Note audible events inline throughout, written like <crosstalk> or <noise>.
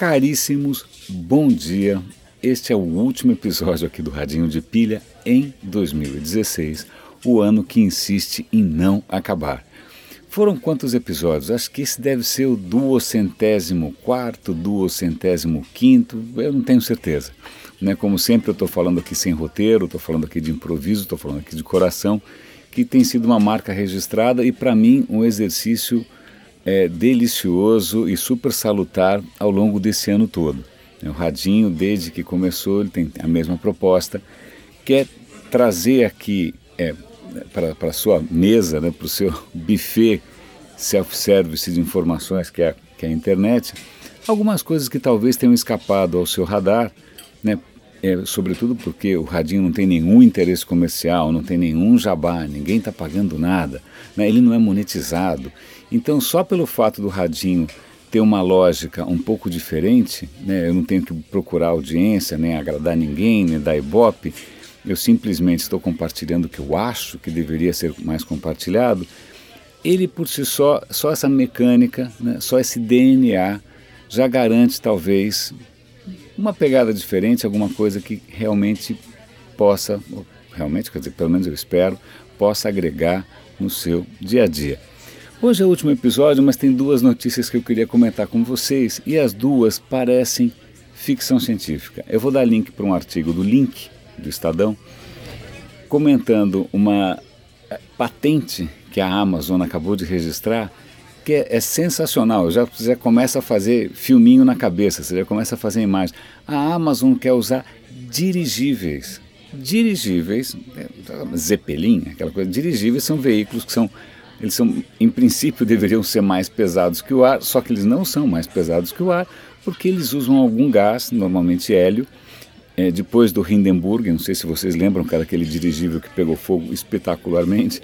Caríssimos, bom dia. Este é o último episódio aqui do Radinho de Pilha em 2016, o ano que insiste em não acabar. Foram quantos episódios? Acho que esse deve ser o duocentésimo quarto, duocentésimo quinto, eu não tenho certeza. Né? Como sempre eu estou falando aqui sem roteiro, estou falando aqui de improviso, estou falando aqui de coração, que tem sido uma marca registrada e para mim um exercício é, delicioso e super salutar ao longo desse ano todo. O Radinho, desde que começou, ele tem a mesma proposta, que é trazer aqui é, para a sua mesa, né, para o seu <laughs> buffet self-service de informações que é, que é a internet, algumas coisas que talvez tenham escapado ao seu radar, né, é, sobretudo porque o radinho não tem nenhum interesse comercial, não tem nenhum jabá, ninguém está pagando nada, né, ele não é monetizado. Então, só pelo fato do radinho ter uma lógica um pouco diferente, né, eu não tenho que procurar audiência, nem agradar ninguém, nem dar ibope, eu simplesmente estou compartilhando o que eu acho que deveria ser mais compartilhado, ele por si só, só essa mecânica, né, só esse DNA já garante talvez uma pegada diferente, alguma coisa que realmente possa, realmente, quer dizer, pelo menos eu espero, possa agregar no seu dia a dia. Hoje é o último episódio, mas tem duas notícias que eu queria comentar com vocês e as duas parecem ficção científica. Eu vou dar link para um artigo do Link, do Estadão, comentando uma eh, patente que a Amazon acabou de registrar que é, é sensacional. Já, já começa a fazer filminho na cabeça, você já começa a fazer imagem. A Amazon quer usar dirigíveis. Dirigíveis, é, Zeppelin, aquela coisa. Dirigíveis são veículos que são eles são, em princípio, <laughs> deveriam ser mais pesados que o ar, só que eles não são mais pesados que o ar, porque eles usam algum gás, normalmente hélio. É, depois do Hindenburg, não sei se vocês lembram, cara, aquele dirigível que pegou fogo espetacularmente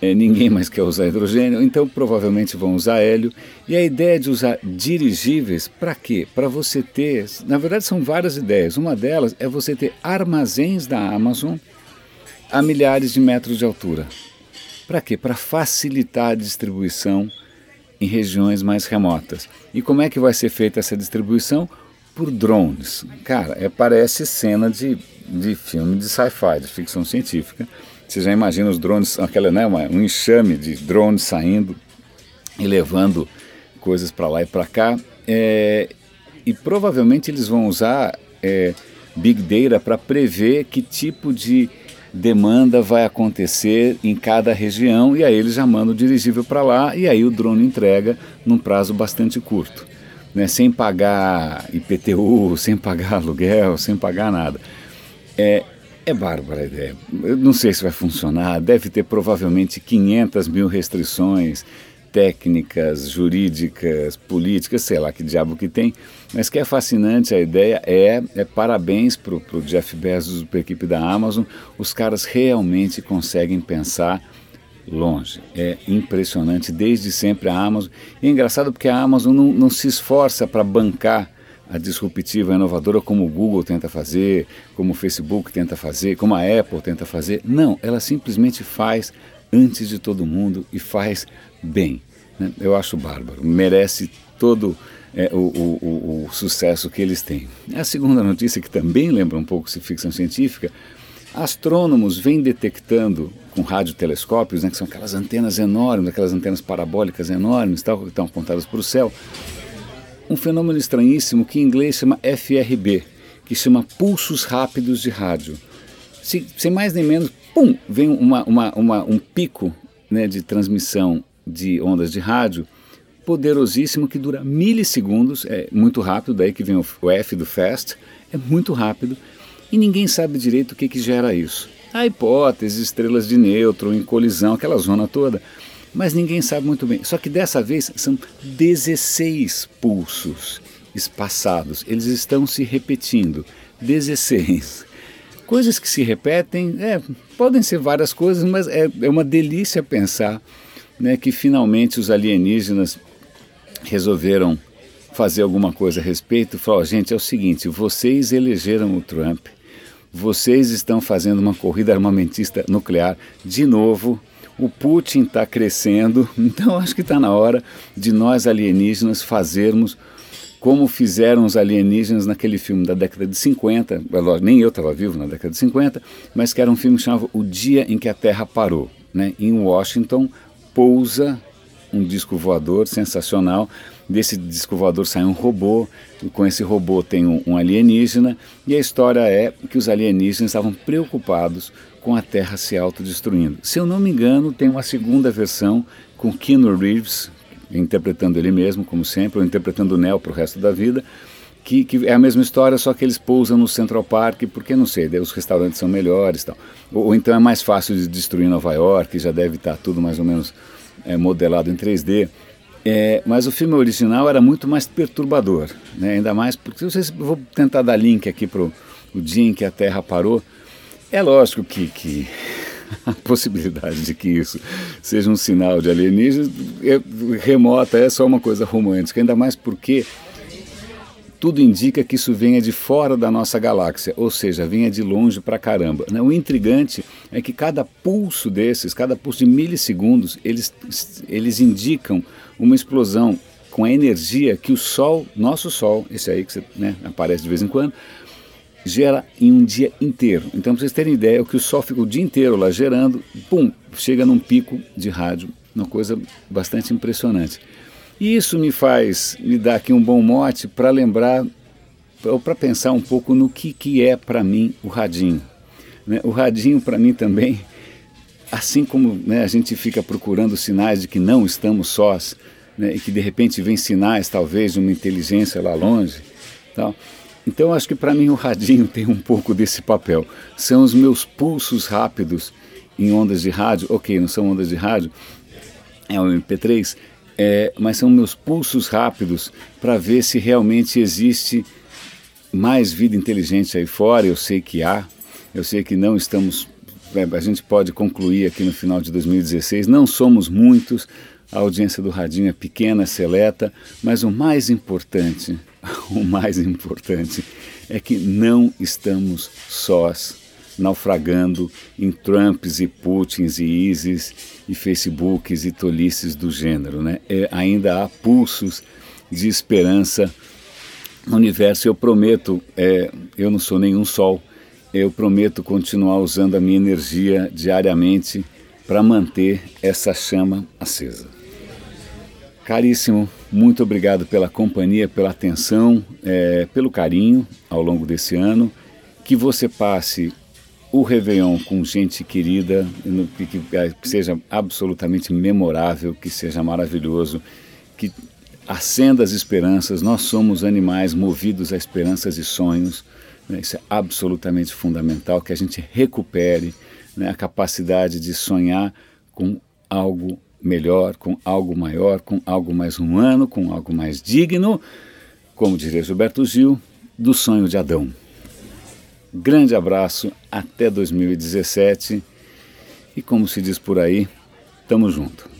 é, ninguém mais quer usar hidrogênio, então provavelmente vão usar hélio. E a ideia de usar dirigíveis, para quê? Para você ter, na verdade são várias ideias. Uma delas é você ter armazéns da Amazon a milhares de metros de altura. Para quê? Para facilitar a distribuição em regiões mais remotas. E como é que vai ser feita essa distribuição? Por drones. Cara, é, parece cena de, de filme de sci-fi, de ficção científica você já imagina os drones, aquela, né, uma, um enxame de drones saindo e levando coisas para lá e para cá. É, e provavelmente eles vão usar é, Big Data para prever que tipo de demanda vai acontecer em cada região e aí eles já mandam o dirigível para lá e aí o drone entrega num prazo bastante curto, né, sem pagar IPTU, <laughs> sem pagar aluguel, sem pagar nada. É, é bárbara a ideia. Eu não sei se vai funcionar. Deve ter provavelmente 500 mil restrições técnicas, jurídicas, políticas, sei lá que diabo que tem. Mas que é fascinante a ideia é, é parabéns para o Jeff Bezos, para a equipe da Amazon. Os caras realmente conseguem pensar longe. É impressionante. Desde sempre a Amazon. E é engraçado porque a Amazon não, não se esforça para bancar a disruptiva, a inovadora como o Google tenta fazer, como o Facebook tenta fazer, como a Apple tenta fazer. Não, ela simplesmente faz antes de todo mundo e faz bem. Né? Eu acho bárbaro, merece todo é, o, o, o, sucesso que eles têm. A segunda notícia, que também lembra um pouco de ficção científica, astrônomos vêm detectando com radiotelescópios, né, que são aquelas antenas enormes, aquelas antenas parabólicas enormes, tal, que estão apontadas para o céu, um fenômeno estranhíssimo que em inglês chama FRB, que chama pulsos rápidos de rádio. Se, sem mais nem menos, pum, vem uma, uma, uma, um pico né, de transmissão de ondas de rádio poderosíssimo que dura milissegundos, é muito rápido, daí que vem o, o F do fast, é muito rápido e ninguém sabe direito o que, que gera isso. A hipótese, estrelas de nêutron em colisão, aquela zona toda mas ninguém sabe muito bem. Só que dessa vez são 16 pulsos espaçados, eles estão se repetindo. 16. Coisas que se repetem, é, podem ser várias coisas, mas é, é uma delícia pensar né, que finalmente os alienígenas resolveram fazer alguma coisa a respeito. Falar, oh, gente, é o seguinte: vocês elegeram o Trump, vocês estão fazendo uma corrida armamentista nuclear de novo o Putin está crescendo, <laughs> então acho que está na hora de nós alienígenas fazermos como fizeram os alienígenas naquele filme da década de 50, nem eu estava vivo na década de 50, mas que era um filme que chamava O Dia em que a Terra Parou. Né? Em Washington pousa um disco voador sensacional. Desse disco voador sai um robô, com esse robô tem um, um alienígena, e a história é que os alienígenas estavam preocupados com a Terra se autodestruindo. Se eu não me engano, tem uma segunda versão com Keanu Reeves, interpretando ele mesmo, como sempre, ou interpretando o Neo para o resto da vida, que, que, é a mesma história, só que eles pousam no Central Park, porque não sei, os restaurantes são melhores tal. Ou, ou então é mais fácil de destruir Nova York, já deve estar tudo mais ou menos é, modelado em 3D. É, mas o filme original era muito mais perturbador, né? ainda mais porque vocês vou tentar dar link aqui para o dia em que a Terra parou. É lógico que, que <laughs> a possibilidade de que isso seja um sinal de alienígenas é remota, é só uma coisa romântica, ainda mais porque tudo indica que isso venha de fora da nossa galáxia, ou seja, venha de longe para caramba. Né? O intrigante é que cada pulso desses, cada pulso de milissegundos, eles, eles indicam uma explosão com a energia que o Sol, nosso Sol, esse aí que você, né, aparece de vez em quando, gera em um dia inteiro. Então, para vocês terem ideia, o que o Sol fica o dia inteiro lá gerando, pum, chega num pico de rádio, uma coisa bastante impressionante. E isso me faz, me dá aqui um bom mote para lembrar, ou para pensar um pouco no que, que é para mim o radinho. Né? O radinho para mim também, assim como né, a gente fica procurando sinais de que não estamos sós, né, e que de repente vem sinais talvez de uma inteligência lá longe, tal. Então acho que para mim o radinho <laughs> tem um pouco desse papel. São os meus pulsos rápidos em ondas de rádio, ok, não são ondas de rádio, é o MP3, é, mas são meus pulsos rápidos para ver se realmente existe mais vida inteligente aí fora. Eu sei que há, eu sei que não estamos. É, a gente pode concluir aqui no final de 2016, não somos muitos, a audiência do Radinho é pequena, seleta, mas o mais importante, <laughs> o mais importante é que não estamos sós naufragando em Trumps e Putins e ISIS e Facebooks e tolices do gênero. Né? É, ainda há pulsos de esperança no universo. Eu prometo, é, eu não sou nenhum sol, eu prometo continuar usando a minha energia diariamente para manter essa chama acesa. Caríssimo, muito obrigado pela companhia, pela atenção, é, pelo carinho ao longo desse ano. Que você passe o Réveillon com gente querida, que, que seja absolutamente memorável, que seja maravilhoso, que acenda as esperanças. Nós somos animais movidos a esperanças e sonhos. Né? Isso é absolutamente fundamental, que a gente recupere né, a capacidade de sonhar com algo melhor, com algo maior, com algo mais humano, com algo mais digno, como diria Gilberto Gil, do sonho de Adão. Grande abraço, até 2017 e como se diz por aí, tamo junto.